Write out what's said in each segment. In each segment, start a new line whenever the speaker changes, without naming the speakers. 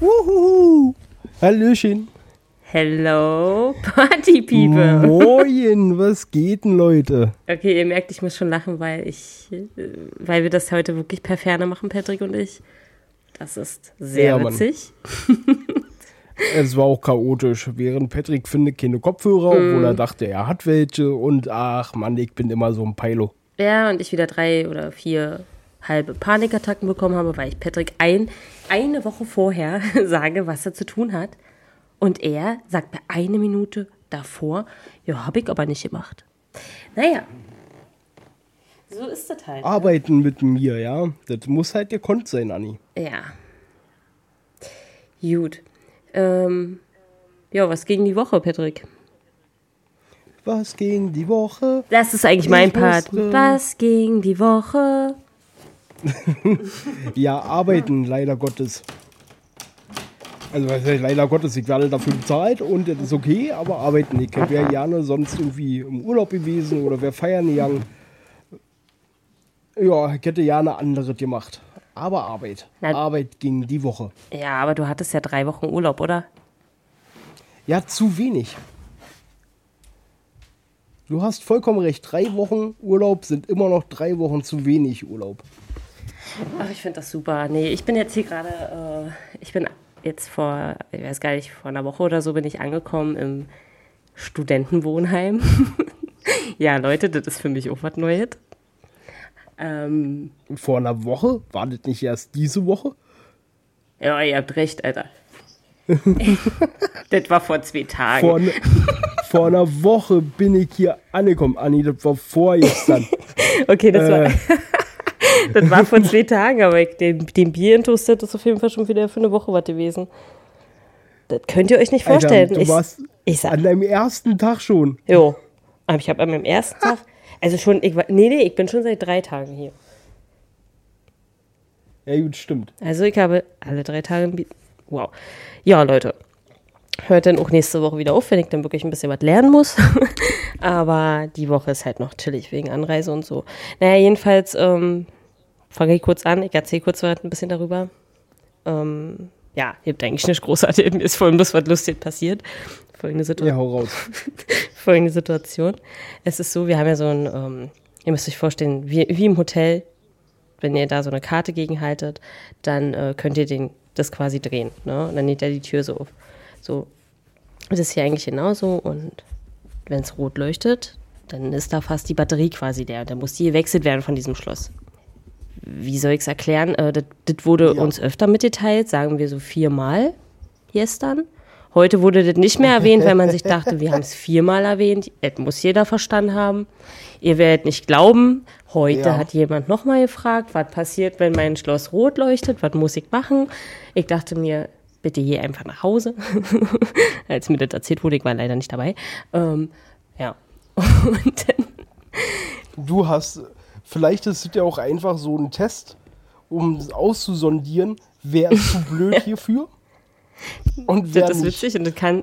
Wuhuhu. Hallöchen.
Hello, Party People.
Moin, was geht denn, Leute?
Okay, ihr merkt, ich muss schon lachen, weil ich, äh, weil wir das heute wirklich per Ferne machen, Patrick und ich. Das ist sehr
Ja,
witzig.
Es war auch chaotisch. Während Patrick findet keine Kopfhörer, obwohl
Mm.
er dachte, er hat welche. Und ach Mann, ich bin immer so ein Peilo.
Ja, und ich wieder drei oder vier halbe Panikattacken bekommen habe, weil ich Patrick ein, eine Woche vorher sage, was er zu tun hat. Und er sagt mir eine Minute davor, ja, habe ich aber nicht gemacht. Naja, so ist das halt.
Arbeiten mit mir, ja. Das muss halt gekonnt sein, Anni.
Ja. Gut. Ähm, ja, was ging die Woche, Patrick?
Was ging die Woche?
Das ist eigentlich mein
Ich
Part.
wusste-
Was ging die Woche?
Ja, arbeiten, leider Gottes. Also, was heißt leider Gottes, ich werde dafür bezahlt und das ist okay, aber arbeiten. Ich wäre gerne sonst irgendwie im Urlaub gewesen oder wäre feiern gegangen. Ja, ich hätte gerne anderes gemacht. Aber Arbeit.
Na-
Arbeit ging die Woche.
Ja, aber du hattest ja drei Wochen Urlaub, oder?
Ja, zu wenig. Du hast vollkommen recht. Drei Wochen Urlaub sind immer noch drei Wochen zu wenig Urlaub.
Ach, ich finde das super. Nee, ich bin jetzt hier gerade, äh, ich bin jetzt vor, ich weiß gar nicht, vor einer Woche oder so bin ich angekommen im Studentenwohnheim. ja, Leute, das ist für mich auch was Neues. Ähm,
Vor einer Woche? War das nicht erst diese Woche?
ja, ihr habt recht, Alter. das war vor zwei Tagen.
Vor, ne, vor einer Woche bin ich hier angekommen, Anni. Das war vorgestern.
Okay, das war. Das war vor zwei Tagen, aber den, den Bierintus, das ist auf jeden Fall schon wieder für eine Woche was gewesen. Das könnt ihr euch nicht
Alter,
vorstellen.
du
ich,
warst
ich sag,
an deinem ersten Tag schon.
jo. Aber ich habe an meinem ersten Tag, also schon, ich war, nee, nee, ich bin schon seit drei Tagen hier.
Ja, gut, stimmt.
Also ich habe alle drei Tage Wow. Ja, Leute. Hört dann auch nächste Woche wieder auf, wenn ich dann wirklich ein bisschen was lernen muss. Aber die Woche ist halt noch chillig wegen Anreise und so. Naja, jedenfalls ähm, fange ich kurz an. Ich erzähle kurz was ein bisschen darüber. Ähm, ja, ihr habt eigentlich nicht großartig. Mir ist vor allem bloß was Lustiges passiert. Folgende Situation
Ja, hau raus.
folgende Situation. Es ist so, wir haben ja so ein, ähm, ihr müsst euch vorstellen, wie, wie im Hotel, wenn ihr da so eine Karte gegenhaltet, dann äh, könnt ihr den, das quasi drehen. Ne? Und dann geht er die Tür so auf. So. Das ist hier eigentlich genauso und wenn es rot leuchtet, dann ist da fast die Batterie quasi leer. Dann muss die gewechselt werden von diesem Schloss. Wie soll ich es erklären? Äh, das, das wurde
Ja.
uns öfter mitgeteilt, sagen wir so viermal gestern. Heute wurde das nicht mehr erwähnt, weil man sich dachte, wir haben es viermal erwähnt. Das muss jeder verstanden haben. Ihr werdet nicht glauben, heute
Ja.
hat jemand nochmal gefragt, was passiert, wenn mein Schloss rot leuchtet, was muss ich machen? Ich dachte mir, bitte geh einfach nach Hause. Als mir das erzählt wurde, ich war leider nicht dabei. Ähm, ja. Und dann
Du hast, vielleicht ist es ja auch einfach so ein Test, um auszusondieren, wer ist zu blöd hierfür und wer
das ist
nicht.
witzig und das kann,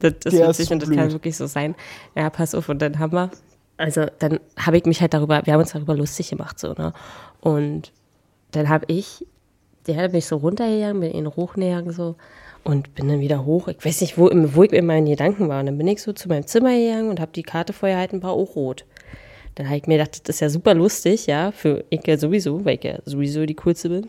das ist
Der ist
witzig und das
blöd.
kann wirklich so sein. Ja, pass auf, und dann haben wir, also dann habe ich mich halt darüber, wir haben uns darüber lustig gemacht, so, ne? Und dann habe ich, der hat mich so runtergegangen, bin ihn hochgegangen, so, und bin dann wieder hoch. Ich weiß nicht, wo, wo ich in meinen Gedanken war. Und dann bin ich so zu meinem Zimmer gegangen und habe die Karte vorher halt ein paar auch rot. Dann habe ich mir gedacht, das ist ja super lustig, ja, für ich ja sowieso, weil ich ja sowieso die coolste bin.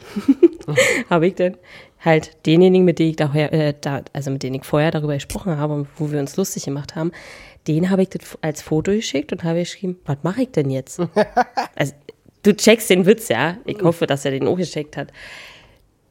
habe ich dann halt denjenigen, mit denen ich daher, äh, da, also mit denen ich vorher darüber gesprochen habe und wo wir uns lustig gemacht haben, den habe ich das als Foto geschickt und habe geschrieben, was mache ich denn jetzt? also, du checkst den Witz, ja. Ich hoffe, dass er den auch geschickt hat.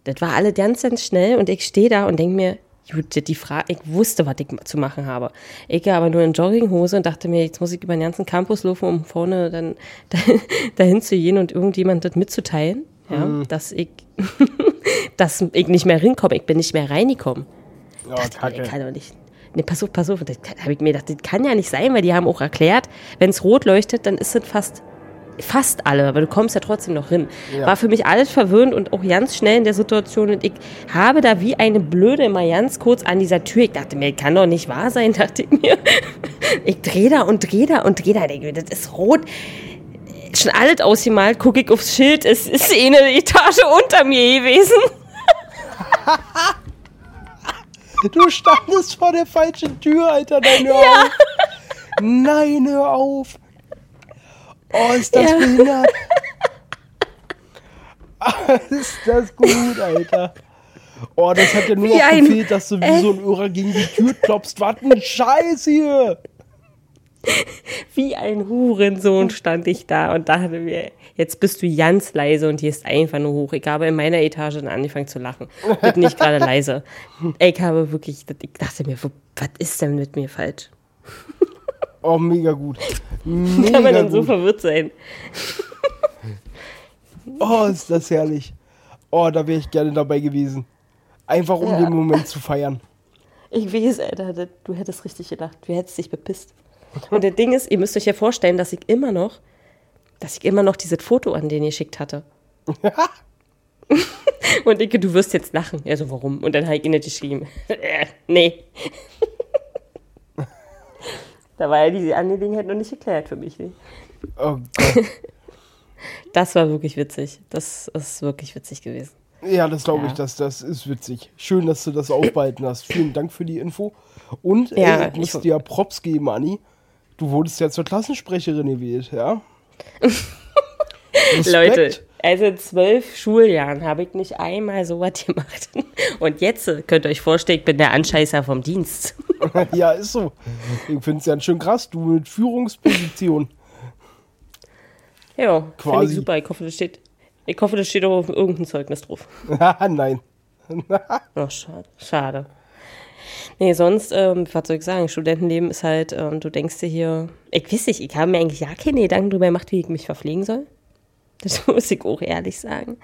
Das war alle ganz, ganz schnell und ich stehe da und denke mir, gut, die Frage, ich wusste, was ich zu machen habe. Ich gehe aber nur in Jogginghose und dachte mir, jetzt muss ich über den ganzen Campus laufen, um vorne dann dahin zu gehen und irgendjemand das mitzuteilen, ja, dass ich, dass ich nicht mehr rinkomme, ich bin nicht mehr reingekommen.
Ja,
dachte mir,
Kacke.
ich kann doch nicht. Nee, pass auf, pass auf. Das habe ich mir gedacht, das kann ja nicht sein, weil die haben auch erklärt, wenn es rot leuchtet, dann ist es fast fast alle, aber du kommst ja trotzdem noch hin.
Ja.
War für mich alles verwirrend und auch ganz schnell in der Situation und ich habe da wie eine Blöde immer ganz kurz an dieser Tür, ich dachte mir, kann doch nicht wahr sein, dachte ich mir. Ich drehe da und drehe da und drehe da, denke mir, das ist rot. Schon alles ausgemalt, gucke ich aufs Schild, es ist eine Etage unter mir gewesen.
Du standest vor der falschen Tür, Alter. Nein, hör
Ja.
auf. Nein, hör auf. Oh, ist das
Ja.
behindert. ist das gut, Alter. Oh, das hat ja nur
Wie
noch
ein-
gefehlt, dass du wie so ein Irrer gegen die Tür klopfst. Was ein Scheiß hier.
Wie ein Hurensohn stand ich da und dachte mir, jetzt bist du ganz leise und gehst einfach nur hoch. Ich habe in meiner Etage dann angefangen zu lachen. Bin nicht gerade leise. Ich habe wirklich, ich dachte mir, was ist denn mit mir falsch?
Oh, mega gut. Mega
Kann man dann so
gut.
verwirrt sein?
Oh, ist das herrlich. Oh, da wäre ich gerne dabei gewesen. Einfach um
Ja.
den Moment zu feiern.
Ich weiß, Alter, du hättest richtig gedacht. Du hättest dich bepisst. Und das Ding ist, ihr müsst euch ja vorstellen, dass ich immer noch, dass ich immer noch dieses Foto an den ihr geschickt hatte. Und ich, du wirst jetzt lachen. Ja, so, warum? Und dann habe ich ihn nicht geschrieben. Äh, nee. Da war ja diese Angelegenheit noch nicht geklärt für mich. Ne?
Oh Gott.
Das war wirklich witzig. Das ist wirklich witzig gewesen.
Ja, das glaube ich,
Ja.
das, das ist witzig. Schön, dass du das aufbehalten hast. Vielen Dank für die Info. Und
Ja,
ey, ich muss
ich-
dir Props geben, Anni. Du wurdest ja zur Klassensprecherin gewählt, ja? Respekt.
Leute, also in zwölf Schuljahren habe ich nicht einmal so was gemacht. Und jetzt äh, könnt ihr euch vorstellen, ich bin der Anscheißer vom Dienst.
Ja, ist so. Ich finde es ganz schön krass, du mit Führungsposition.
Ja, finde
Quasi.
ich super. Ich hoffe, das steht, ich hoffe, das steht auch auf irgendein Zeugnis drauf.
Nein.
Ach, schade. Schade. Nee, sonst, ähm, was soll ich sagen, Studentenleben ist halt, ähm, du denkst dir hier, ich weiß nicht, ich habe mir eigentlich ja keine Gedanken darüber gemacht, wie ich mich verpflegen soll. Das muss ich auch ehrlich sagen.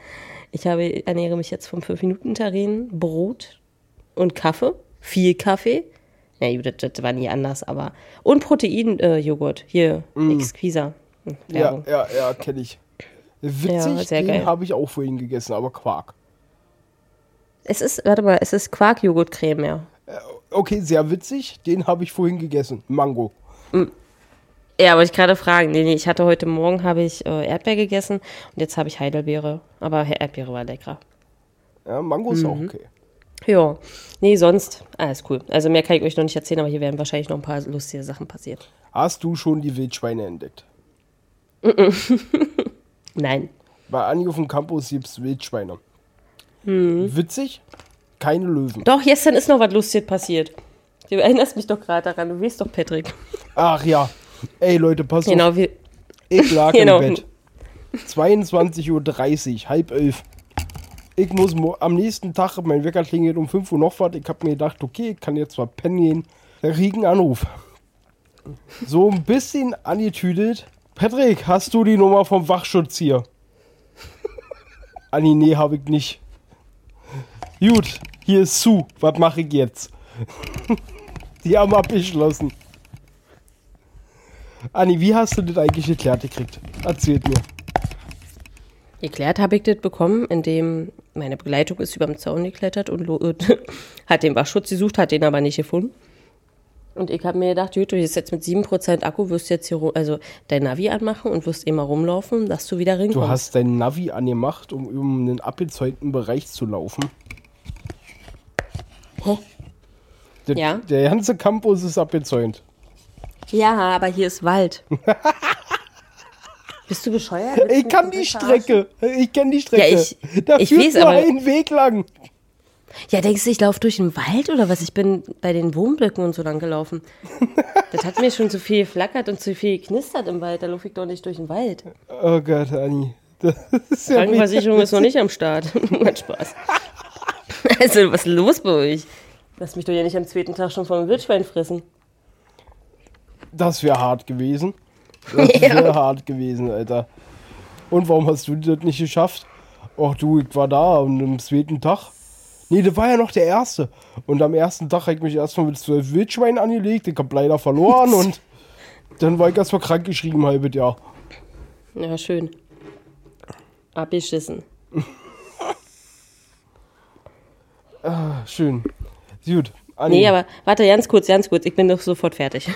Ich habe, ernähre mich jetzt vom 5-Minuten-Terrin, Brot und Kaffee, viel Kaffee. Ja, gut, das, das war nie anders, aber. Und Protein-Joghurt, hier, Exquisa. Hm,
Ja, ja, ja, kenne ich. Witzig,
Ja,
den habe ich auch vorhin gegessen, aber Quark.
Es ist, warte mal, es ist Quark-Joghurt-Creme, ja.
Okay, sehr witzig, den habe ich vorhin gegessen. Mango.
Ja, wollte ich gerade fragen. Nee, nee, ich hatte heute Morgen habe ich äh, Erdbeer gegessen und jetzt habe ich Heidelbeere. Aber Erdbeere war lecker.
Ja, Mango ist auch okay.
Ja, nee, sonst alles cool. Also mehr kann ich euch noch nicht erzählen, aber hier werden wahrscheinlich noch ein paar lustige Sachen passieren.
Hast du schon die Wildschweine entdeckt?
Nein.
Bei Anni auf dem Campus gibt es Wildschweine.
Hm.
Witzig, keine Löwen.
Doch, gestern ist noch was Lustiges passiert. Du erinnerst mich doch gerade daran. Du weißt doch, Patrick.
Ach ja. Ey Leute, pass auf.
Genau, wie,
Ich lag
Genau.
im Bett. 22.30 Uhr, halb elf. Ich muss am nächsten Tag, mein Wecker klingelt um 5 Uhr noch was. Ich habe mir gedacht, okay, ich kann jetzt mal pennen gehen. Da krieg einen Anruf. So ein bisschen angetüdelt. Patrick, hast du die Nummer vom Wachschutz hier? Anni, nee, hab ich nicht. Gut, hier ist Sue. Was mache ich jetzt? die haben abgeschlossen. Anni, wie hast du das eigentlich geklärt gekriegt? Erzählt mir.
Geklärt habe ich das bekommen, indem meine Begleitung ist über den Zaun geklettert und, hat den Wachschutz gesucht, hat den aber nicht gefunden. Und ich habe mir gedacht, gut, du bist jetzt mit 7% Akku, wirst jetzt hier, also dein Navi anmachen und wirst immer rumlaufen, dass du wieder
Du
rinkommst.
hast dein Navi angemacht, um um einen abgezäunten Bereich zu laufen.
Hä?
Der,
Ja.
der ganze Campus ist abgezäunt.
Ja, aber hier ist Wald. Bist du bescheuert? Willst
Ich kann die
verarschen?
Strecke. Ich kenne die Strecke.
Ja, ich-
da
ich
führt
weiß,
nur
aber-
ein Weg lang.
Ja, denkst du, ich laufe durch den Wald oder was? Ich bin bei den Wohnblöcken und so lang gelaufen. das hat mir schon zu viel geflackert und zu viel geknistert im Wald. Da laufe ich doch nicht durch den Wald.
Oh Gott, Anni. Das ist ja
Krankenversicherung ist noch nicht am Start. Hat Spaß. Also, was ist los bei euch? Lass mich doch ja nicht am zweiten Tag schon vom Wildschwein fressen.
Das wäre hart gewesen. Das wäre hart gewesen, Alter. Und warum hast du das nicht geschafft? Ach du, ich war da und am zweiten Tag. Nee, das war ja noch der erste. Und am ersten Tag habe ich mich erstmal mit zwölf Wildschweinen angelegt. Ich habe leider verloren und dann war ich erstmal krank geschrieben, halbes Jahr.
Ja, schön. Abgeschissen.
Schön. Gut. Anni,
Nee, aber warte, ganz kurz, ganz kurz. Ich bin doch sofort fertig.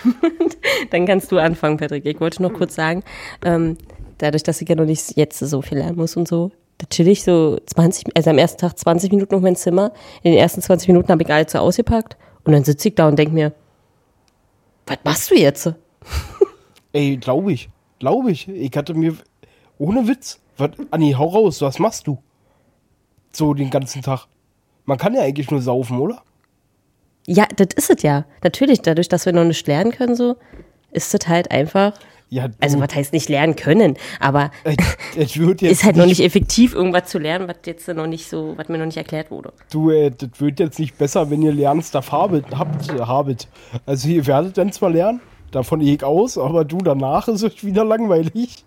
Dann kannst du anfangen, Patrick. Ich wollte noch kurz sagen, ähm, dadurch, dass ich ja noch nicht jetzt so viel lernen muss und so, Da chill ich so 20, also am ersten Tag 20 Minuten auf mein Zimmer. In den ersten 20 Minuten habe ich alles so ausgepackt. Und dann sitze ich da und denke mir, was machst du jetzt?
Ey, glaube ich. Glaube ich. Ich hatte mir. Ohne Witz. Was, Anni, hau raus. Was machst du? So den ganzen Tag. Man kann ja eigentlich nur saufen, oder?
Ja, das ist es ja. Natürlich, dadurch, dass wir noch nicht lernen können, so, ist es halt einfach.
Ja,
Also, was heißt nicht lernen können, aber
es wird jetzt
ist halt noch nicht effektiv, irgendwas zu lernen, was jetzt noch nicht so, was mir noch nicht erklärt wurde.
Du, äh, das wird jetzt nicht besser, wenn ihr Lernstuff habet, habt, habet. Also ihr werdet dann zwar lernen, davon gehe ich aus, aber du, danach ist es wieder langweilig.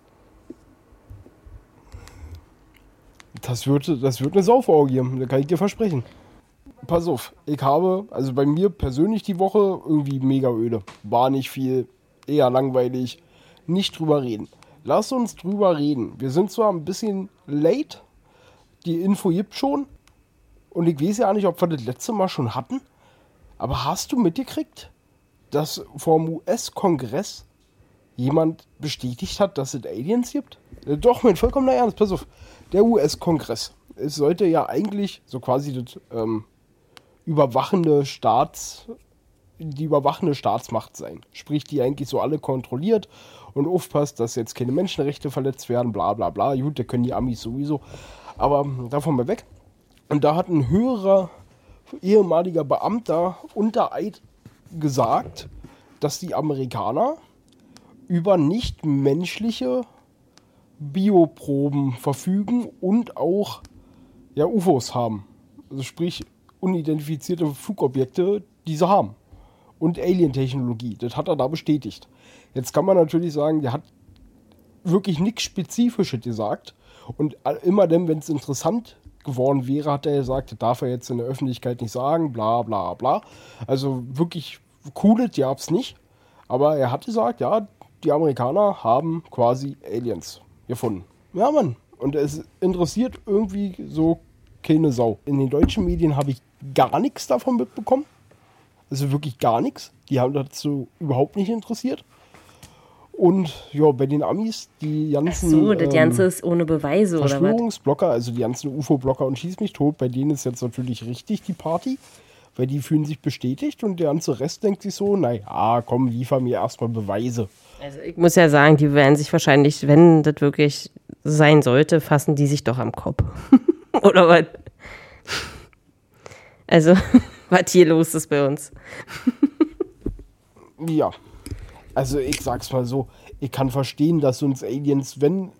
Das wird, das wird eine Sauforgie, da kann ich dir versprechen. Pass auf, ich habe, also bei mir persönlich die Woche irgendwie mega öde. War nicht viel, eher langweilig. Nicht drüber reden. Lass uns drüber reden. Wir sind zwar ein bisschen late, die Info gibt schon, und ich weiß ja nicht, ob wir das letzte Mal schon hatten. Aber hast du mitgekriegt, dass vom US-Kongress jemand bestätigt hat, dass es Aliens gibt? Doch, mein vollkommener Ernst, pass auf. Der US-Kongress. Es sollte ja eigentlich so quasi das ähm, überwachende Staats, die überwachende Staatsmacht sein. Sprich, die eigentlich so alle kontrolliert und aufpasst, dass jetzt keine Menschenrechte verletzt werden, bla bla bla. Gut, da können die Amis sowieso. Aber davon mal weg. Und da hat ein höherer ehemaliger Beamter unter Eid gesagt, dass die Amerikaner über nicht menschliche Bioproben verfügen und auch ja, UFOs haben. Also sprich unidentifizierte Flugobjekte, die sie haben. Und Alien-Technologie. Das hat er da bestätigt. Jetzt kann man natürlich sagen, der hat wirklich nichts Spezifisches gesagt. Und immer dann, wenn es interessant geworden wäre, hat er gesagt, das darf er jetzt in der Öffentlichkeit nicht sagen, bla bla bla. Also wirklich cooles gab es nicht. Aber er hat gesagt, ja, die Amerikaner haben quasi Aliens gefunden. Ja, Mann. Und es interessiert irgendwie so keine Sau. In den deutschen Medien habe ich gar nichts davon mitbekommen. Also wirklich gar nichts. Die haben dazu überhaupt nicht interessiert. Und ja, bei den Amis, die ganzen.
So, das
ähm,
Ganze ist ohne Beweise oder was?
Verschwörungsblocker, also die ganzen UFO-Blocker und Schieß mich tot, bei denen ist jetzt natürlich richtig die Party, weil die fühlen sich bestätigt und der ganze Rest denkt sich so, naja, komm, liefer mir erstmal Beweise.
Also ich muss ja sagen, die werden sich wahrscheinlich, wenn das wirklich sein sollte, fassen die sich doch am Kopf. oder was? Also, was hier los ist bei uns.
Ja. Also ich sag's mal so, ich kann verstehen, dass uns Aliens, wenn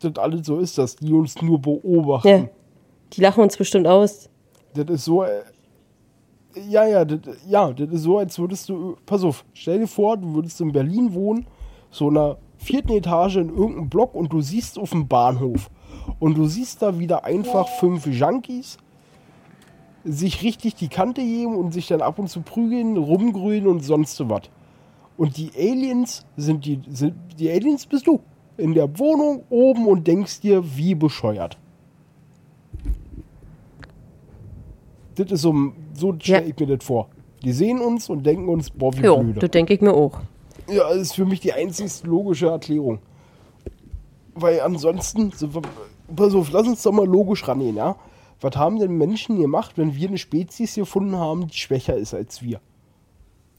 das alles so ist, dass die uns nur beobachten.
Ja. Die lachen uns bestimmt aus.
Das ist so. Äh, ja, ja, das, ja, das ist so, als würdest du. Pass auf, stell dir vor, du würdest in Berlin wohnen, so einer vierten Etage in irgendeinem Block und du siehst auf dem Bahnhof. Und du siehst da wieder einfach fünf Junkies sich richtig die Kante geben und sich dann ab und zu prügeln, rumgrünen und sonst was. Und die Aliens sind die, sind, die Aliens bist du. In der Wohnung oben und denkst dir, wie bescheuert. Das ist so, so stelle
Ja.
ich mir das vor. Die sehen uns und denken uns, boah, wie
Jo,
blöde.
das denke ich mir auch.
Ja, das ist für mich die einzigste logische Erklärung. Weil ansonsten, pass auf, lass uns doch mal logisch rangehen, ja? Was haben denn Menschen gemacht, wenn wir eine Spezies gefunden haben, die schwächer ist als wir?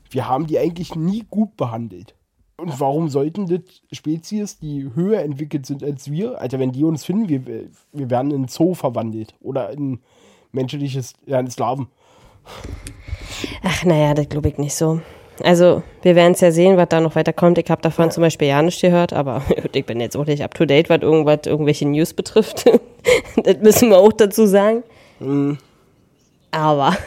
Wir haben die eigentlich nie gut behandelt. Und warum sollten das Spezies, die höher entwickelt sind als wir, Alter, wenn die uns finden, wir, wir werden in Zoo verwandelt oder in menschliches, ja, in Sklaven.
Ach, naja, das glaube ich nicht so. Also, wir werden es ja sehen, was da noch weiterkommt. Ich habe davon zum Beispiel ja nicht gehört, aber ich bin jetzt auch nicht up to date, was irgendwas, irgendwelche News betrifft. das müssen wir auch dazu sagen. Aber,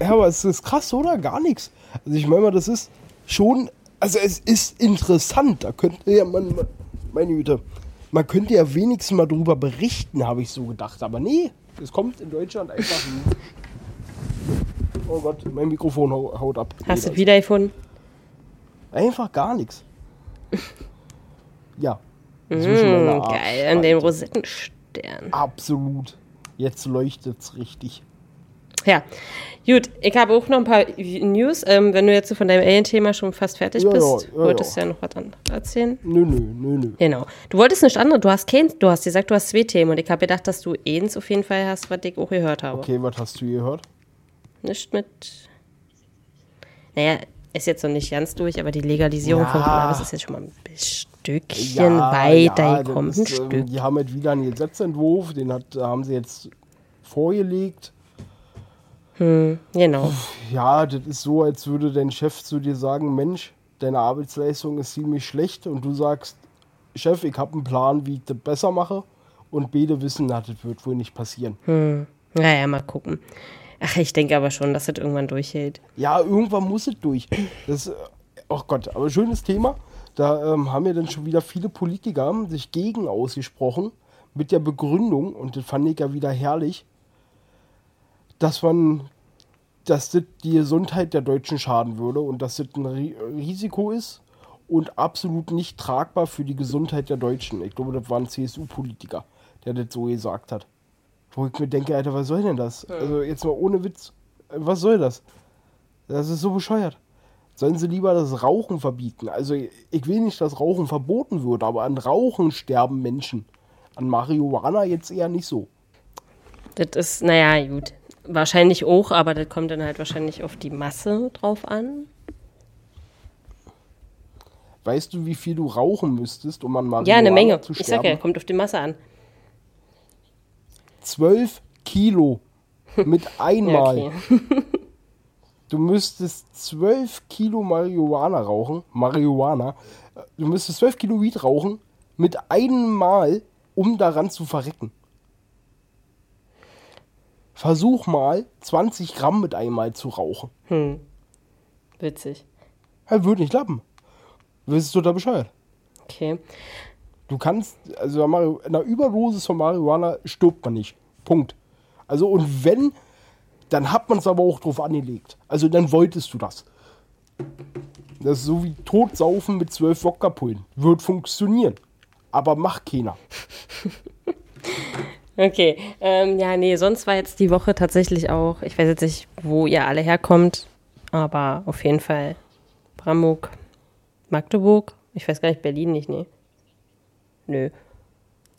Ja, aber es ist krass, oder? Gar nichts. Also ich meine mal, das ist schon, also es ist interessant. Da könnte ja man, meine Güte, man könnte ja wenigstens mal drüber berichten, habe ich so gedacht. Aber nee, es kommt in Deutschland einfach nie. Oh Gott, mein Mikrofon hau- haut ab.
hast du
Nee,
es wiedergefunden?
Einfach gar nichts. Ja.
Mm,
Arsch-
geil, an dem Rosettenstern.
Absolut. Jetzt leuchtet's richtig.
Ja, gut. Ich habe auch noch ein paar News. Ähm, wenn du jetzt von deinem Alien-Thema schon fast fertig
Ja,
bist,
ja, ja,
wolltest du
ja.
noch was anderes erzählen.
Nö, nö, nö, nö.
Genau. Du wolltest nicht andere, du hast keins, du hast gesagt, du hast zwei Themen und ich habe gedacht, dass du eins auf jeden Fall hast, was ich auch gehört habe.
Okay, was hast du gehört?
Nicht mit. Naja, ist jetzt noch nicht ganz durch, aber die Legalisierung
Ja.
von Cannabis ist jetzt schon mal ein Stückchen weiter
das
gekommen. Ein
ist, ähm,
Stück.
Die haben halt wieder einen Gesetzentwurf, den hat, haben sie jetzt vorgelegt.
Genau.
Ja, das ist so, als würde dein Chef zu dir sagen, Mensch, deine Arbeitsleistung ist ziemlich schlecht und du sagst, Chef, ich habe einen Plan, wie ich das besser mache und beide wissen, na, das wird wohl nicht passieren.
Naja, mal gucken. Ach, ich denke aber schon, dass das irgendwann durchhält.
Ja, irgendwann muss es durch. Das, äh, oh Gott, aber schönes Thema. Da ähm, haben ja dann schon wieder viele Politiker sich gegen ausgesprochen mit der Begründung, und das fand ich ja wieder herrlich, dass man, dass das die Gesundheit der Deutschen schaden würde und dass das ein Ri Risiko ist und absolut nicht tragbar für die Gesundheit der Deutschen. Ich glaube, das war ein CSU-Politiker, der das so gesagt hat. Wo ich mir denke, Alter, was soll denn das? Also jetzt mal ohne Witz, was soll das? Das ist so bescheuert. Sollen sie lieber das Rauchen verbieten? Also ich will nicht, dass Rauchen verboten wird, aber an Rauchen sterben Menschen. An Marihuana jetzt eher nicht so.
Das ist, naja, gut. Wahrscheinlich auch, aber das kommt dann halt wahrscheinlich auf die Masse drauf an.
Weißt du, wie viel du rauchen müsstest, um an Marihuana
Ja, eine Menge.
zu
Ich sag
sterben?
ja, kommt auf die Masse an.
12 Kilo mit
Ja,
einmal.
okay.
Du müsstest 12 Kilo Marihuana rauchen. Marihuana. Du müsstest 12 Kilo Weed rauchen mit einem Mal, um daran zu verrecken. Versuch mal, 20 Gramm mit einmal zu rauchen.
Witzig.
Ja, würde nicht klappen. Du bist total bescheuert.
Okay.
Du kannst, also einer Überdosis von Marihuana stirbt man nicht. Punkt. Also und wenn, dann hat man es aber auch drauf angelegt. Also dann wolltest du das. Das ist so wie Totsaufen mit zwölf Wodka-Pullen. Wird funktionieren. Aber macht keiner.
Okay. Ähm, ja, nee, sonst war jetzt die Woche tatsächlich auch, ich weiß jetzt nicht, wo ihr alle herkommt, aber auf jeden Fall Bramburg, Magdeburg. Ich weiß gar nicht, Berlin nicht, nee. Nö.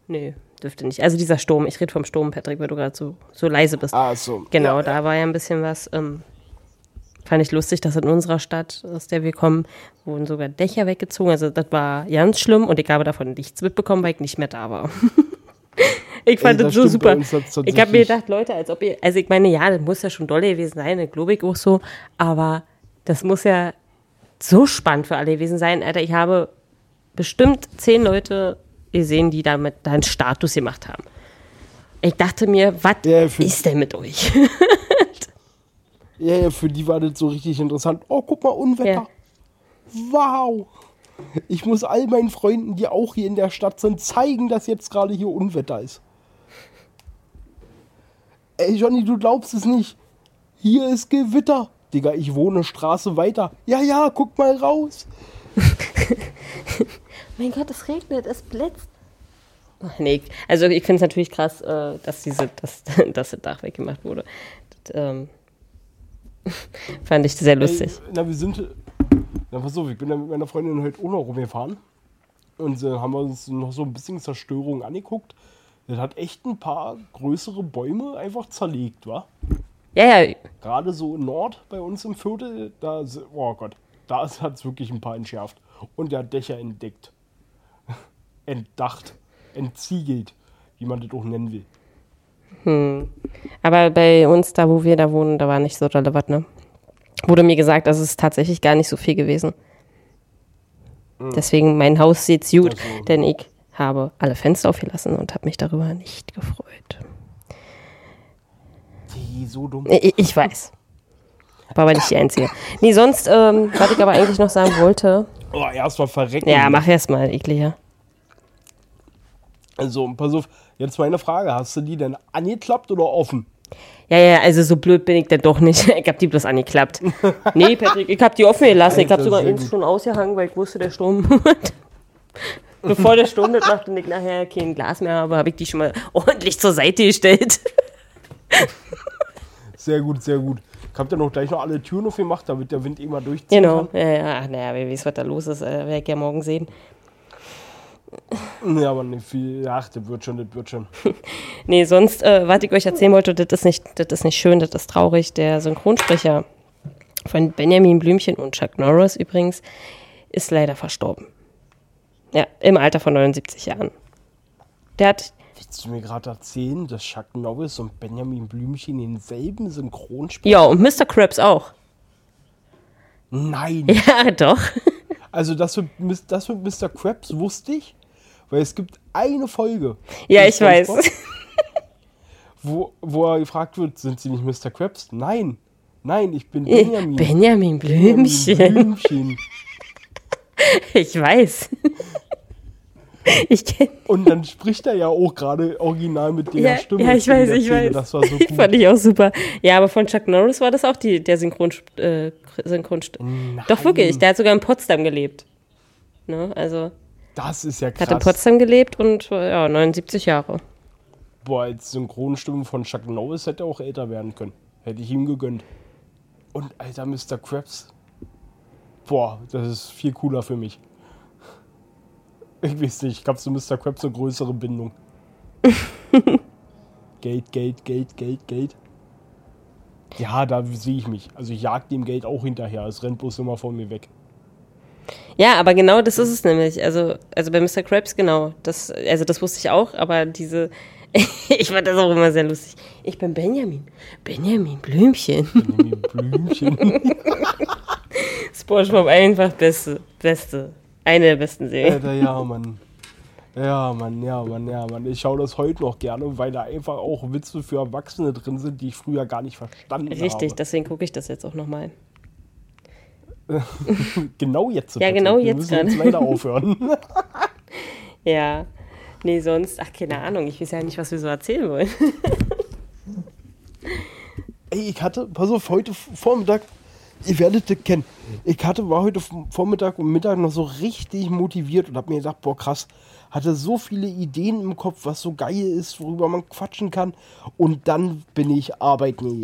Nö, dürfte nicht. Also dieser Sturm, ich rede vom Sturm, Patrick, weil du gerade so, so leise bist.
Ah, so.
Genau,
Ja,
da war ja ein bisschen was. Ähm, fand ich lustig, dass in unserer Stadt, aus der wir kommen, wurden sogar Dächer weggezogen. Also das war ganz schlimm und ich habe davon nichts mitbekommen, weil ich nicht mehr da war. ich fand
Ey,
das
das
so super. Ich habe mir gedacht, Leute, als ob ihr, also ich meine, ja, das muss ja schon dolle gewesen sein, das glaube ich auch so, aber das muss ja so spannend für alle gewesen sein. Alter, ich habe bestimmt zehn Leute gesehen, die damit da einen Status gemacht haben. Ich dachte mir, was
Ja,
ist denn mit euch?
Ja, ja, für die war das so richtig interessant. Oh, guck mal, Unwetter.
Ja.
Wow. Ich muss all meinen Freunden, die auch hier in der Stadt sind, zeigen, dass jetzt gerade hier Unwetter ist. Ey, Johnny, du glaubst es nicht. Hier ist Gewitter. Digga, ich wohne Straße weiter. Ja, ja, guck mal raus.
Mein Gott, es regnet, es blitzt. Ach, nee, also ich finde es natürlich krass, äh, dass, diese, dass, dass das Dach weggemacht wurde. Das, ähm, fand ich sehr lustig.
Ey, na, wir sind. Na, pass auf, ich bin ja mit meiner Freundin heute auch noch rumgefahren. Und äh, haben wir uns noch so ein bisschen Zerstörung angeguckt. Das hat echt ein paar größere Bäume einfach zerlegt, wa?
Ja, ja,
Gerade so in Nord bei uns im Viertel, da, oh Gott, da hat es wirklich ein paar entschärft. Und der hat Dächer entdeckt. Entdacht. Entziegelt, wie man das auch nennen will.
aber bei uns, da wo wir da wohnen, da war nicht so relevant, ne? Wurde mir gesagt, das ist tatsächlich gar nicht so viel gewesen. Deswegen, mein Haus sieht's gut,
Also-
denn ich habe alle Fenster aufgelassen und habe mich darüber nicht gefreut.
Die, so dumm.
Ich, ich weiß. War aber nicht die Einzige. Nee, sonst, ähm, was ich aber eigentlich noch sagen wollte.
Oh, erstmal verrecken.
Ja, mach erst mal, ekliger.
Also, pass auf, jetzt meine Frage. Hast du die denn angeklappt oder offen?
Ja, ja, also so blöd bin ich dann doch nicht. Ich hab die bloß angeklappt. Nee, Patrick, ich hab die offen gelassen. Ich hab sogar
gut.
schon ausgehangen, weil ich wusste, der Sturm. Bevor der Sturm das macht und ich nachher kein Glas mehr habe, habe ich die schon mal ordentlich zur Seite gestellt.
Sehr gut, sehr gut. Ich hab dann auch gleich noch alle Türen aufgemacht, damit der Wind immer durchziehen
Genau, ja, ja. Ach, naja, wer weiß, was da los ist, äh, werde ich ja morgen sehen.
Ja, aber nicht viel. Ach, das wird schon, das wird schon.
Nee, sonst, äh, was ich euch erzählen wollte, das ist nicht, das ist nicht schön, das ist traurig. Der Synchronsprecher von Benjamin Blümchen und Chuck Norris übrigens ist leider verstorben. Ja, im Alter von 79 Jahren. Der hat,
Willst du mir gerade erzählen, dass Chuck Norris und Benjamin Blümchen denselben Synchronspiel?
ja, und Mr. Krabs auch.
Nein!
Ja, doch.
Also das mit, das mit Mr. Krabs wusste ich, weil es gibt eine Folge.
Ja, ich weiß.
Wo, wo er gefragt wird, sind Sie nicht Mr. Krabs? Nein. Nein, ich bin Benjamin.
Benjamin Blümchen.
Blümchen.
Ich weiß. Ich kenne
Und dann spricht er ja auch gerade original mit der
ja,
Stimme.
ja, ich weiß, ich
Szene.
weiß.
Das war so gut.
Fand ich auch super. Ja, aber von Chuck Norris war das auch die, der Synchron, äh, Synchron Doch wirklich, der hat sogar in Potsdam gelebt. Ne? Also
Das ist ja
hat in
krass.
Potsdam gelebt und ja, 79 Jahre.
Boah, als Synchronstimme von Chuck Norris hätte er auch älter werden können. Hätte ich ihm gegönnt. Und alter Mr. Krabs. Boah, das ist viel cooler für mich. Ich weiß nicht, ich glaube zu Mr. Krabs eine größere Bindung. Geld, Geld, Geld, Geld, Geld. Ja, da sehe ich mich. Also ich jag dem Geld auch hinterher. Es rennt bloß immer vor mir weg.
Ja, aber genau das ist es nämlich. Also, also bei Mr. Krabs, genau. Das, also das wusste ich auch, aber diese. ich fand das auch immer sehr lustig. Ich bin Benjamin. Benjamin Blümchen.
Benjamin Blümchen.
Spongebob einfach beste, beste. Eine der besten Serien.
Alter, ja, Mann. Ja, Mann, ja, Mann, ja, Mann. Ich schaue das heute noch gerne, weil da einfach auch Witze für Erwachsene drin sind, die ich früher gar nicht verstanden
Richtig,
habe.
deswegen gucke ich das jetzt auch nochmal.
Genau jetzt.
Ja, genau
Wir
jetzt
müssen jetzt
gerade.
leider aufhören.
Ja. Nee, sonst, ach, keine Ahnung. Ich weiß ja nicht, was wir so erzählen wollen.
Ey, ich hatte, pass auf, heute Vormittag, ihr werdet das kennen. Ich hatte, war heute Vormittag und Mittag noch so richtig motiviert und hab mir gedacht, boah, krass, hatte so viele Ideen im Kopf, was so geil ist, worüber man quatschen kann. Und dann bin ich arbeiten.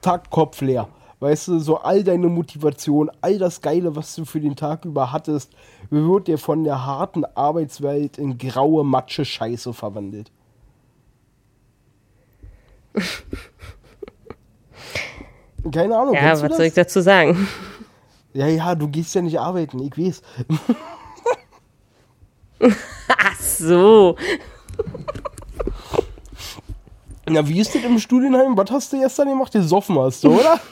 Tag Kopf leer. Weißt du, so all deine Motivation, all das Geile, was du für den Tag über hattest, wird dir von der harten Arbeitswelt in graue Matsche Scheiße verwandelt. Keine Ahnung.
Ja, was soll ich dazu sagen?
Ja, ja, du gehst ja nicht arbeiten, ich weiß.
Ach so.
Na, wie ist das im Studienheim? Was hast du gestern gemacht? Gesoffen hast du, oder?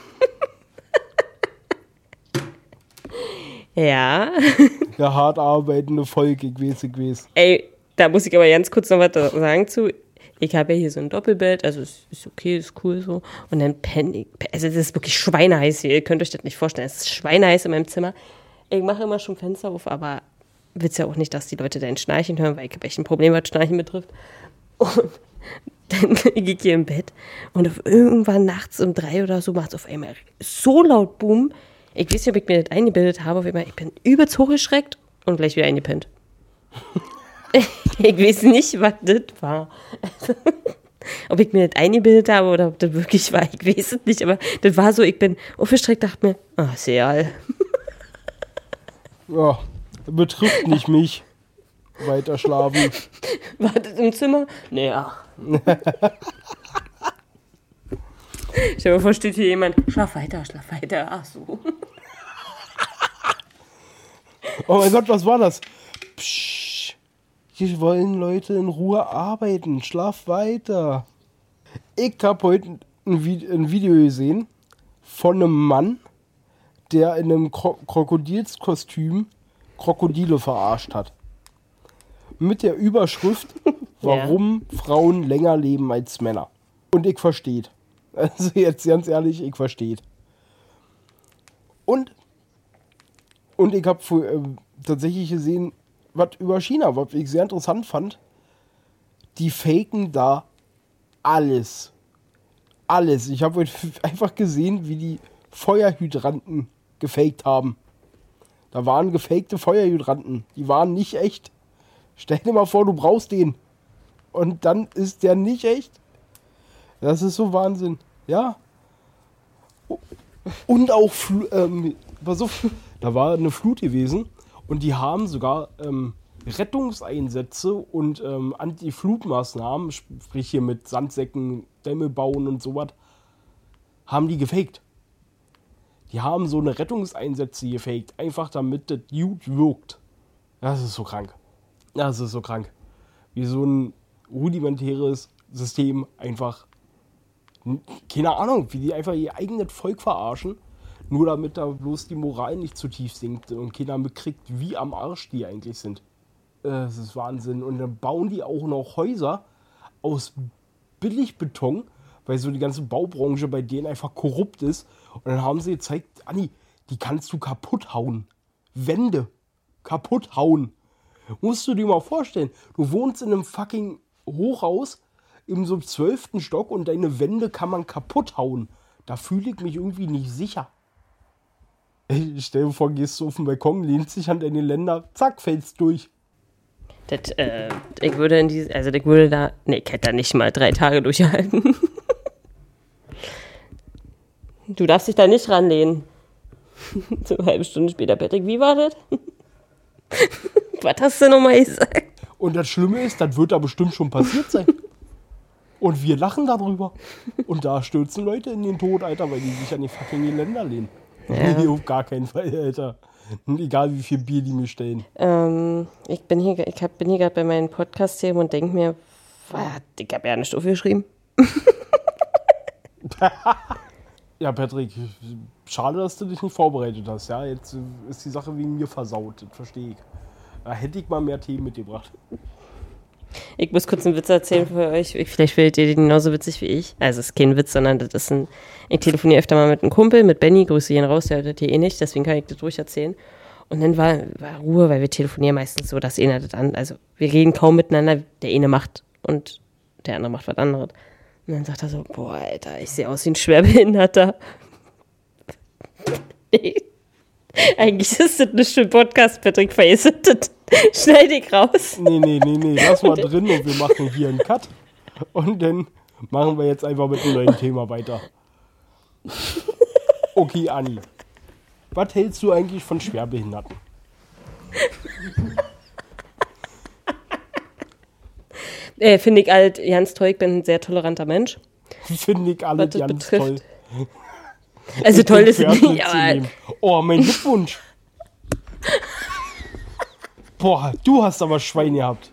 Ja.
Ja, hart arbeitende weiß, ich weiß.
Ey, da muss ich aber ganz kurz noch was sagen zu. Ich habe ja hier so ein Doppelbett, also es ist okay, ist cool so. Und dann penne ich. Also es ist wirklich schweineheiß hier. Ihr könnt euch das nicht vorstellen. Es ist schweineheiß in meinem Zimmer. Ich mache immer schon Fenster auf, aber willst ja auch nicht, dass die Leute dein Schnarchen hören, weil ich habe echt ein Problem, was Schnarchen betrifft. Und dann liege ich hier im Bett und auf irgendwann nachts um drei oder so macht es auf einmal so laut Boom. Ich weiß nicht, ob ich mir das eingebildet habe, auf einmal, ich bin übelst hochgeschreckt und gleich wieder eingepennt. ich weiß nicht, was das war. ob ich mir das eingebildet habe oder ob das wirklich war, ich weiß es nicht, aber das war so, ich bin aufgestreckt, dachte mir, ah, ist egal.
Ja, betrifft nicht mich. Weiter schlafen.
War das im Zimmer? Naja. Stell dir mal vor, steht hier jemand, schlaf weiter, schlaf weiter. Ach so.
Oh mein Gott, was war das? Psch, hier wollen Leute in Ruhe arbeiten. Schlaf weiter. Ich habe heute ein, Vi ein Video gesehen von einem Mann, der in einem Kro Krokodilskostüm Krokodile verarscht hat. Mit der Überschrift, warum Frauen länger leben als Männer. Und ich versteht. Also jetzt ganz ehrlich, ich versteht. Und und ich habe ähm, tatsächlich gesehen, was über China, was ich sehr interessant fand. Die faken da alles. Alles. Ich habe einfach gesehen, wie die Feuerhydranten gefaked haben. Da waren gefakte Feuerhydranten. Die waren nicht echt. Stell dir mal vor, du brauchst den. Und dann ist der nicht echt. Das ist so Wahnsinn. Ja. Und auch, Fl ähm, pass auf, da war eine Flut gewesen und die haben sogar ähm, Rettungseinsätze und ähm, Anti-Flutmaßnahmen, sprich hier mit Sandsäcken, Dämme bauen und sowas, haben die gefaked. Die haben so eine Rettungseinsätze gefaked, einfach damit das gut wirkt. Das ist so krank. Das ist so krank. Wie so ein rudimentäres System einfach, keine Ahnung, wie die einfach ihr eigenes Volk verarschen, nur damit da bloß die Moral nicht zu tief sinkt und keiner mitkriegt, wie am Arsch die eigentlich sind. Das ist Wahnsinn. Und dann bauen die auch noch Häuser aus Billigbeton, weil so die ganze Baubranche bei denen einfach korrupt ist. Und dann haben sie gezeigt, Anni, die kannst du kaputt hauen. Wände kaputt hauen. Musst du dir mal vorstellen, du wohnst in einem fucking Hochhaus im so zwölften Stock und deine Wände kann man kaputt hauen. Da fühle ich mich irgendwie nicht sicher. Ey, stell dir vor, gehst du auf den Balkon, lehnst dich an deine Länder, zack, fällst durch.
Das, äh, ich würde in diese, also ich würde da, nee, ich hätte da nicht mal drei Tage durchhalten. du darfst dich da nicht ranlehnen. so eine halbe Stunde später, Patrick, wie war das? Was hast du nochmal gesagt?
Und das Schlimme ist, das wird da bestimmt schon passiert sein. Und wir lachen darüber. Und da stürzen Leute in den Tod, Alter, weil die sich an die fucking Länder lehnen. Ja. Nee, auf gar keinen Fall, Alter. Egal wie viel Bier die mir stellen.
Ähm, ich bin hier, ich hab, bin hier gerade bei meinen Podcast-Themen und denke mir, ich habe ja nicht aufgeschrieben.
ja, Patrick, schade, dass du dich nicht vorbereitet hast. Ja, jetzt ist die Sache wegen mir versaut, das verstehe ich. Da hätte ich mal mehr Themen mitgebracht.
Ich muss kurz einen Witz erzählen für euch. Vielleicht findet ihr den genauso witzig wie ich. Also es ist kein Witz, sondern das ist ein. Ich telefoniere öfter mal mit einem Kumpel, mit Benny, grüße ihn raus, der hört das hier eh nicht, deswegen kann ich das ruhig erzählen. Und dann war, war Ruhe, weil wir telefonieren meistens so, dass einer das an. Also wir reden kaum miteinander, der eine macht und der andere macht was anderes. Und dann sagt er so, boah, Alter, ich sehe aus wie ein Schwerbehinderter. Eigentlich ist das nicht für ein Podcast, Patrick, vergessen das. Schnell dich raus.
Nee, nee, nee, nee, lass mal drin und wir machen hier einen Cut. Und dann machen wir jetzt einfach mit einem neuen Thema weiter. Okay, Anni. Was hältst du eigentlich von Schwerbehinderten?
Äh, Finde ich halt ganz toll. Ich bin ein sehr toleranter Mensch.
Finde ich alle ganz betrifft. toll.
Also toll ist es nicht, aber...
Oh, mein Glückwunsch. Boah, du hast aber Schwein gehabt.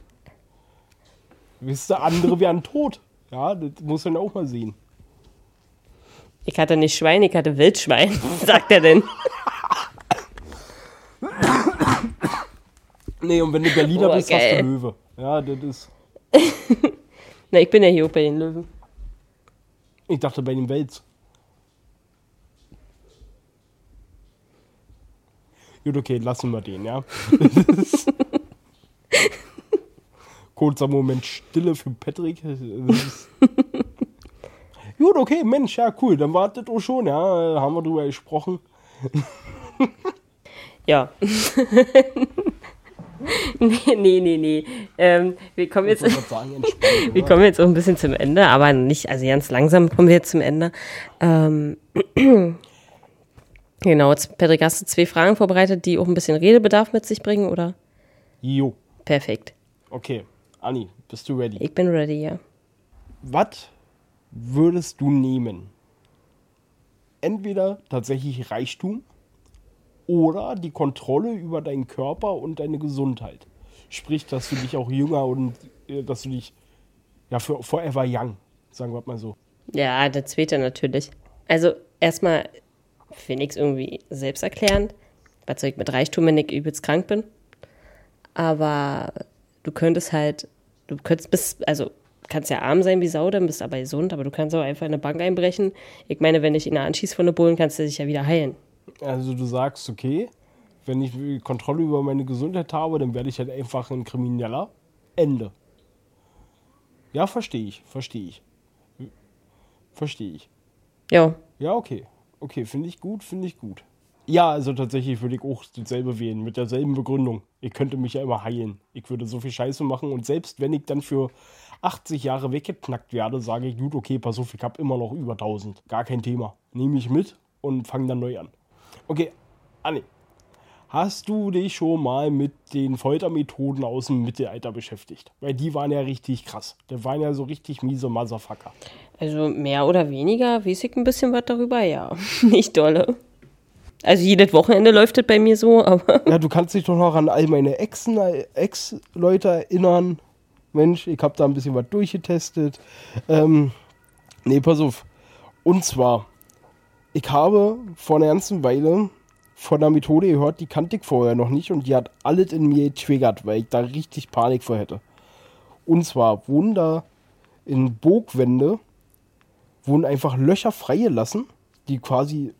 Wisst ihr, andere wären tot. Ja, das muss man auch mal sehen.
Ich hatte nicht Schwein, ich hatte Wildschwein, sagt er denn.
nee, und wenn du Berliner oh, bist, geil. hast du Löwe. Ja, das ist.
Na, ich bin ja hier auch bei den Löwen.
Ich dachte bei den Wels. Gut, okay, lassen wir den, ja. Kurzer Moment Stille für Patrick. Gut, okay, Mensch, ja, cool. Dann wartet auch schon, ja. Haben wir drüber gesprochen.
ja. nee, nee, nee, nee. Ähm, wir kommen jetzt, sagen, wir kommen jetzt auch ein bisschen zum Ende, aber nicht, also ganz langsam kommen wir jetzt zum Ende. Ähm, Genau, jetzt, Patrick, hast du zwei Fragen vorbereitet, die auch ein bisschen Redebedarf mit sich bringen, oder?
Jo.
Perfekt.
Okay, Anni, bist du ready?
Ich bin ready, ja.
Was würdest du nehmen? Entweder tatsächlich Reichtum oder die Kontrolle über deinen Körper und deine Gesundheit. Sprich, dass du dich auch jünger und äh, dass du dich ja für forever young, sagen wir mal so.
Ja, der zweite natürlich. Also erstmal finde ich es irgendwie selbsterklärend. Was soll ich mit Reichtum, wenn ich übelst krank bin? Aber du könntest halt, du könntest bis, also kannst ja arm sein wie Sau, dann bist du aber gesund, aber du kannst auch einfach in eine Bank einbrechen. Ich meine, wenn ich ihn anschießt von der Bullen, kannst du dich ja wieder heilen.
Also du sagst, okay, wenn ich Kontrolle über meine Gesundheit habe, dann werde ich halt einfach ein Krimineller. Ende. Ja, verstehe ich, verstehe ich. Verstehe ich.
Ja.
Ja, okay. Okay, finde ich gut, finde ich gut. Ja, also tatsächlich würde ich auch dasselbe wählen, mit derselben Begründung. Ich könnte mich ja immer heilen. Ich würde so viel Scheiße machen und selbst wenn ich dann für 80 Jahre weggeknackt werde, sage ich, gut, okay, pass auf, ich habe immer noch über 1000. Gar kein Thema. Nehme ich mit und fange dann neu an. Okay, Anni, hast du dich schon mal mit den Foltermethoden aus dem Mittelalter beschäftigt? Weil die waren ja richtig krass. Die waren ja so richtig miese Motherfucker.
Also mehr oder weniger weiß ich ein bisschen was darüber, ja. Nicht dolle. Also jedes Wochenende läuft das bei mir so, aber.
Ja, du kannst dich doch noch an all meine Exen, Ex-Leute erinnern. Mensch, ich habe da ein bisschen was durchgetestet. Ähm, nee, pass auf. Und zwar, ich habe vor einer ganzen Weile von einer Methode gehört, die kannte ich vorher noch nicht und die hat alles in mir getriggert, weil ich da richtig Panik vor hätte. Und zwar wurden da in Bogwände wurden einfach Löcher freigelassen, die quasi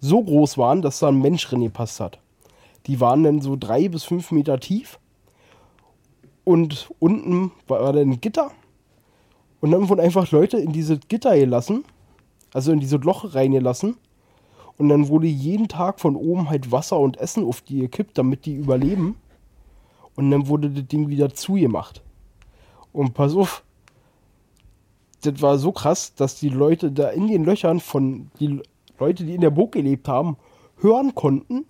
so groß waren, dass da ein Mensch drin gepasst hat. Die waren dann so drei bis fünf Meter tief. Und unten war dann ein Gitter. Und dann wurden einfach Leute in diese Gitter gelassen. Also in diese Loch reingelassen. Und dann wurde jeden Tag von oben halt Wasser und Essen auf die gekippt, damit die überleben. Und dann wurde das Ding wieder zugemacht. Und pass auf, das war so krass, dass die Leute da in den Löchern von die Leute, die in der Burg gelebt haben, hören konnten.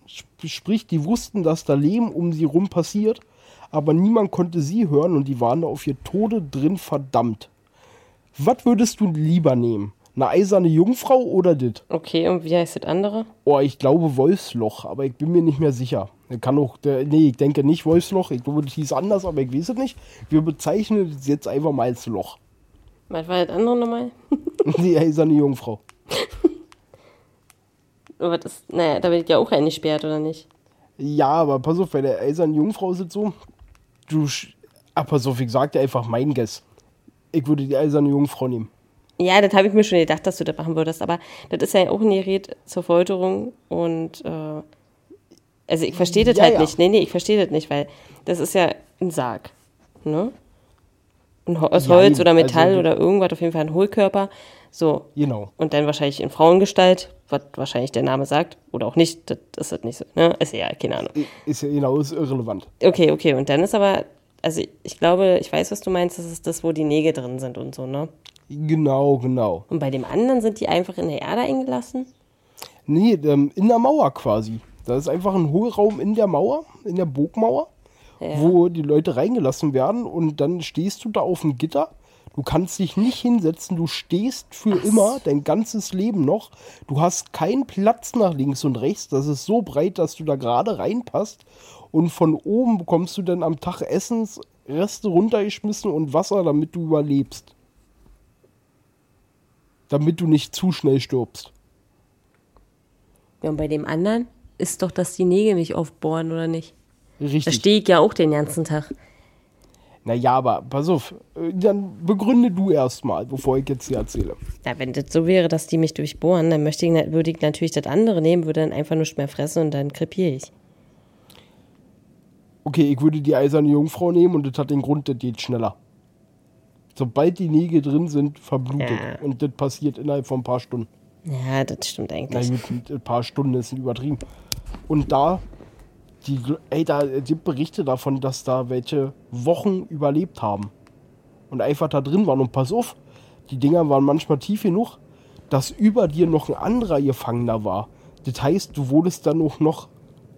Sprich, die wussten, dass da Leben um sie rum passiert, aber niemand konnte sie hören und die waren da auf ihr Tode drin verdammt. Was würdest du lieber nehmen? Eine eiserne Jungfrau oder dit?
Okay, und wie heißt das andere?
Oh, ich glaube Wolfsloch, aber ich bin mir nicht mehr sicher. Kann auch, nee, ich denke nicht Wolfsloch. Ich glaube, das hieß anders, aber ich weiß es nicht. Wir bezeichnen es jetzt einfach mal als Loch.
Was war das andere nochmal?
Die eiserne Jungfrau.
Aber das, naja, da wird ja auch eingesperrt, oder nicht?
Ja, aber pass auf, bei der eisernen Jungfrau ist es so, du, ach, pass auf, ich sag dir einfach mein Guess. Ich würde die eiserne Jungfrau nehmen.
Ja, das habe ich mir schon gedacht, dass du das machen würdest, aber das ist ja auch ein Gerät zur Folterung und äh, also ich verstehe das ja, halt ja. nicht. Nee, nee, ich verstehe das nicht, weil das ist ja ein Sarg. Ne? aus Holz ja, oder Metall also, oder irgendwas, auf jeden Fall ein Hohlkörper. So.
Genau.
Und dann wahrscheinlich in Frauengestalt, was wahrscheinlich der Name sagt. Oder auch nicht, das ist halt nicht so. Ne? Ist ja, keine Ahnung.
Ist ja genau, ist irrelevant.
Okay, okay. Und dann ist aber, also ich glaube, ich weiß, was du meinst, das ist das, wo die Nägel drin sind und so, ne?
Genau, genau.
Und bei dem anderen sind die einfach in der Erde eingelassen?
Nee, ähm, in der Mauer quasi. Da ist einfach ein Hohlraum in der Mauer, in der Burgmauer ja. wo die Leute reingelassen werden und dann stehst du da auf dem Gitter. Du kannst dich nicht hinsetzen, du stehst für Ach. immer, dein ganzes Leben noch. Du hast keinen Platz nach links und rechts. Das ist so breit, dass du da gerade reinpasst. Und von oben bekommst du dann am Tag Essensreste runtergeschmissen und Wasser, damit du überlebst. Damit du nicht zu schnell stirbst.
Ja, und bei dem anderen ist doch, dass die Nägel nicht aufbohren, oder nicht?
Richtig. Da
stehe ich ja auch den ganzen Tag.
Naja, aber pass auf, dann begründe du erstmal, bevor ich jetzt hier erzähle.
Ja, wenn das so wäre, dass die mich durchbohren, dann möchte ich, würde ich natürlich das andere nehmen, würde dann einfach nicht mehr fressen und dann krepiere ich.
Okay, ich würde die eiserne Jungfrau nehmen und das hat den Grund, das geht schneller. Sobald die Nägel drin sind, verblutet. Ja. Und das passiert innerhalb von ein paar Stunden.
Ja, das stimmt eigentlich.
Na gut, ein paar Stunden ist übertrieben. Und da die, ey, da gibt Berichte davon, dass da welche Wochen überlebt haben. Und einfach da drin waren. Und pass auf, die Dinger waren manchmal tief genug, dass über dir noch ein anderer Gefangener war. Das heißt, du wurdest dann auch noch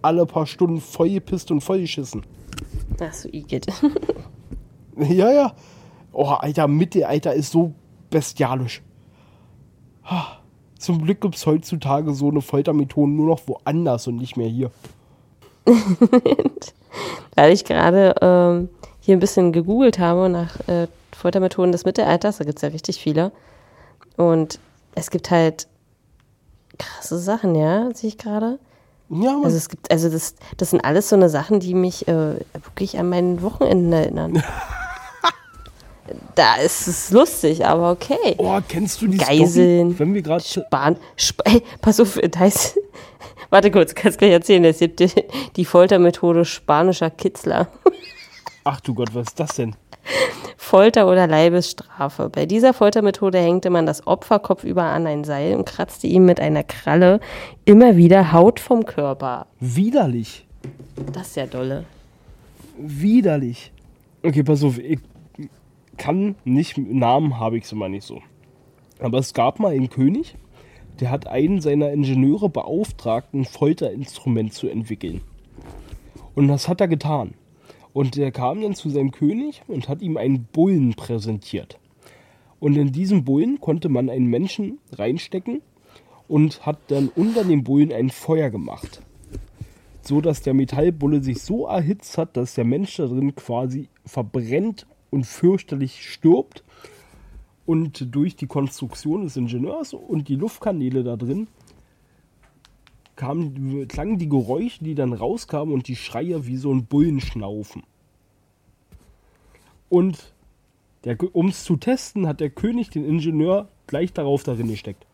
alle paar Stunden voll gepisst und voll geschissen.
Ach so, Igitt.
ja, ja. Oh, Alter, Mittelalter ist so bestialisch. Zum Glück gibt es heutzutage so eine Foltermethode nur noch woanders und nicht mehr hier.
Weil ich gerade ähm, hier ein bisschen gegoogelt habe nach äh, Foltermethoden des Mittelalters, da gibt es ja richtig viele. Und es gibt halt krasse Sachen, ja, sehe ich gerade. Ja, also es gibt, also das, das sind alles so eine Sachen, die mich äh, wirklich an meinen Wochenenden erinnern. da ist es lustig, aber okay.
Oh, kennst du die
Geiseln,
Story? Wenn wir gerade
Span, Sp hey, pass auf, da ist, Warte kurz, kannst gleich erzählen. Es gibt die, die Foltermethode spanischer Kitzler.
Ach du Gott, was ist das denn?
Folter oder Leibesstrafe. Bei dieser Foltermethode hängte man das Opfer kopfüber an ein Seil und kratzte ihm mit einer Kralle immer wieder Haut vom Körper.
Widerlich.
Das ist ja dolle.
Widerlich. Okay, pass auf, ich kann nicht, Namen habe ich so mal nicht so. Aber es gab mal einen König, der hat einen seiner Ingenieure beauftragt, ein Folterinstrument zu entwickeln. Und das hat er getan. Und der kam dann zu seinem König und hat ihm einen Bullen präsentiert. Und in diesen Bullen konnte man einen Menschen reinstecken und hat dann unter dem Bullen ein Feuer gemacht. So dass der Metallbulle sich so erhitzt hat, dass der Mensch da drin quasi verbrennt und fürchterlich stirbt. Und durch die Konstruktion des Ingenieurs und die Luftkanäle da drin kamen, klangen die Geräusche, die dann rauskamen und die Schreie wie so ein Bullenschnaufen. Und um es zu testen, hat der König den Ingenieur gleich darauf darin gesteckt.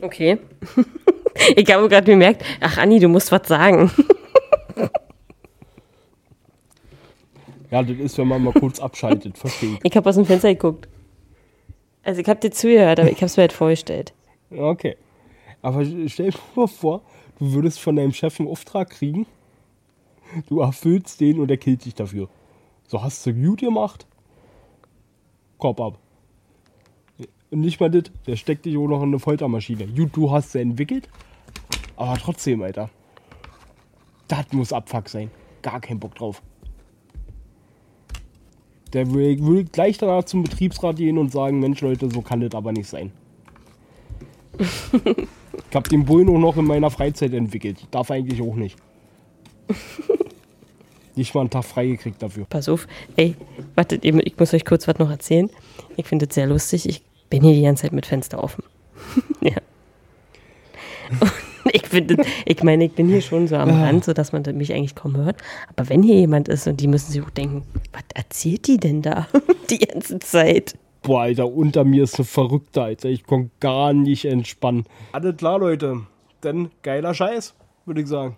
Okay. ich habe gerade bemerkt, ach Anni, du musst was sagen.
ja, das ist, wenn man mal kurz abschaltet, verstehe ich.
Ich habe aus dem Fenster geguckt. Also ich habe dir zugehört, aber ich habe es mir halt vorgestellt.
Okay. Aber stell dir mal vor, du würdest von deinem Chef einen Auftrag kriegen, du erfüllst den und er killt dich dafür. So hast du gut gemacht, Kopf ab. Und nicht mal das, der steckt dich auch noch in eine Foltermaschine. Gut, du hast sie entwickelt, aber trotzdem, Alter. Das muss Abfuck sein. Gar kein Bock drauf. Der will, gleich danach zum Betriebsrat gehen und sagen, Mensch Leute, so kann das aber nicht sein. ich habe den Bullen auch noch in meiner Freizeit entwickelt. Darf eigentlich auch nicht. nicht mal einen Tag freigekriegt dafür.
Pass auf, ey, wartet eben, ich muss euch kurz was noch erzählen. Ich finde es sehr lustig. Ich bin hier die ganze Zeit mit Fenster offen. ja. Ich finde, ich meine, ich bin hier schon so am Rand, sodass man mich eigentlich kaum hört. Aber wenn hier jemand ist und die müssen sich auch denken, was erzählt die denn da die ganze Zeit?
Boah, Alter, unter mir ist eine Verrückte, Alter. Ich kann gar nicht entspannen. Alles klar, Leute. Denn geiler Scheiß, würde ich sagen.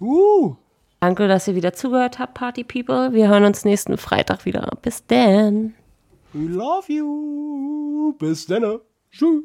Uh.
Danke, dass ihr wieder zugehört habt, Party People. Wir hören uns nächsten Freitag wieder. Bis dann.
We love you. Bis dann. Tschüss.